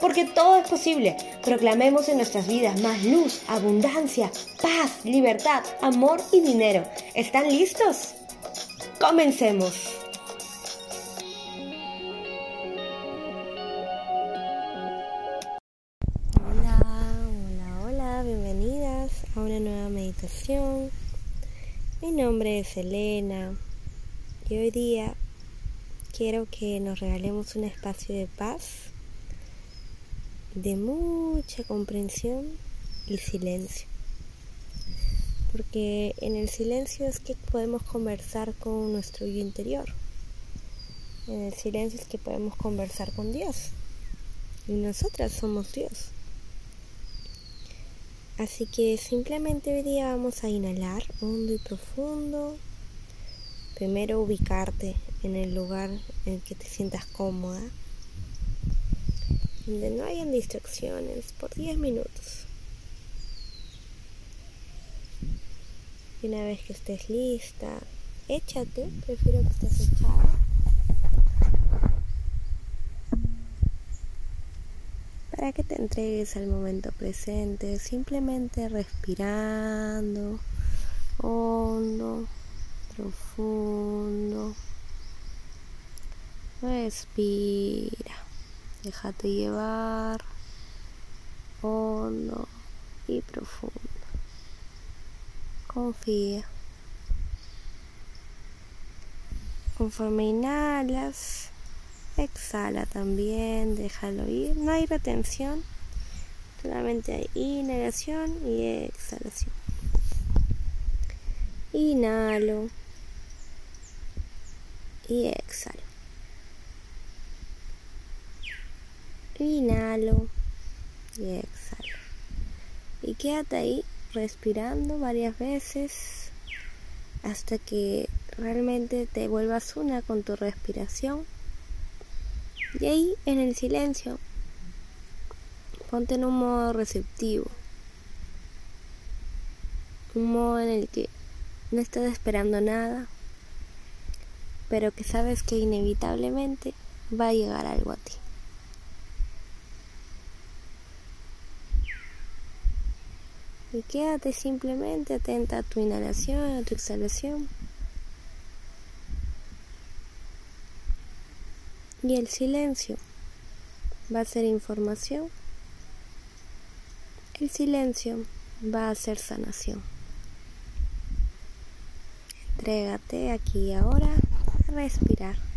Porque todo es posible. Proclamemos en nuestras vidas más luz, abundancia, paz, libertad, amor y dinero. ¿Están listos? Comencemos. Mi nombre es Elena y hoy día quiero que nos regalemos un espacio de paz, de mucha comprensión y silencio. Porque en el silencio es que podemos conversar con nuestro yo interior. En el silencio es que podemos conversar con Dios. Y nosotras somos Dios. Así que simplemente hoy día vamos a inhalar hondo y profundo. Primero ubicarte en el lugar en que te sientas cómoda, donde no hayan distracciones por 10 minutos. Y una vez que estés lista, échate, prefiero que estés echada. para que te entregues al momento presente, simplemente respirando hondo, profundo. Respira, déjate llevar hondo y profundo. Confía. Conforme inhalas, Exhala también, déjalo ir. No hay retención, solamente hay inhalación y exhalación. Inhalo y exhalo. Inhalo y exhalo. Y quédate ahí respirando varias veces hasta que realmente te vuelvas una con tu respiración y ahí en el silencio, ponte en un modo receptivo. Un modo en el que no estás esperando nada, pero que sabes que inevitablemente va a llegar algo a ti. Y quédate simplemente atenta a tu inhalación, a tu exhalación. Y el silencio va a ser información. El silencio va a ser sanación. Entrégate aquí y ahora a respirar.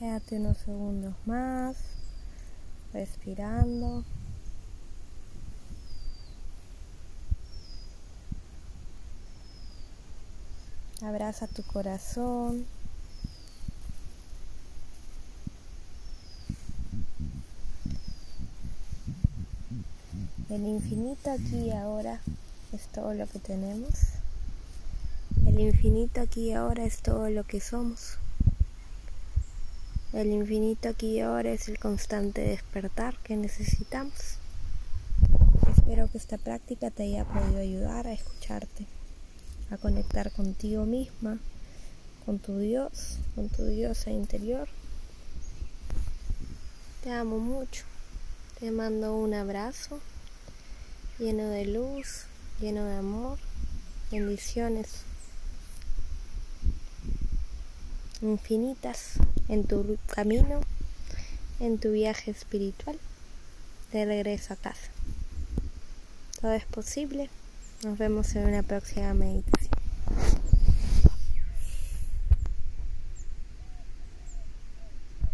Quédate unos segundos más, respirando. Abraza tu corazón. El infinito aquí y ahora es todo lo que tenemos. El infinito aquí y ahora es todo lo que somos. El infinito aquí y ahora es el constante despertar que necesitamos. Espero que esta práctica te haya podido ayudar a escucharte, a conectar contigo misma, con tu Dios, con tu diosa interior. Te amo mucho. Te mando un abrazo lleno de luz, lleno de amor, bendiciones infinitas en tu camino, en tu viaje espiritual de regreso a casa. Todo es posible. Nos vemos en una próxima meditación.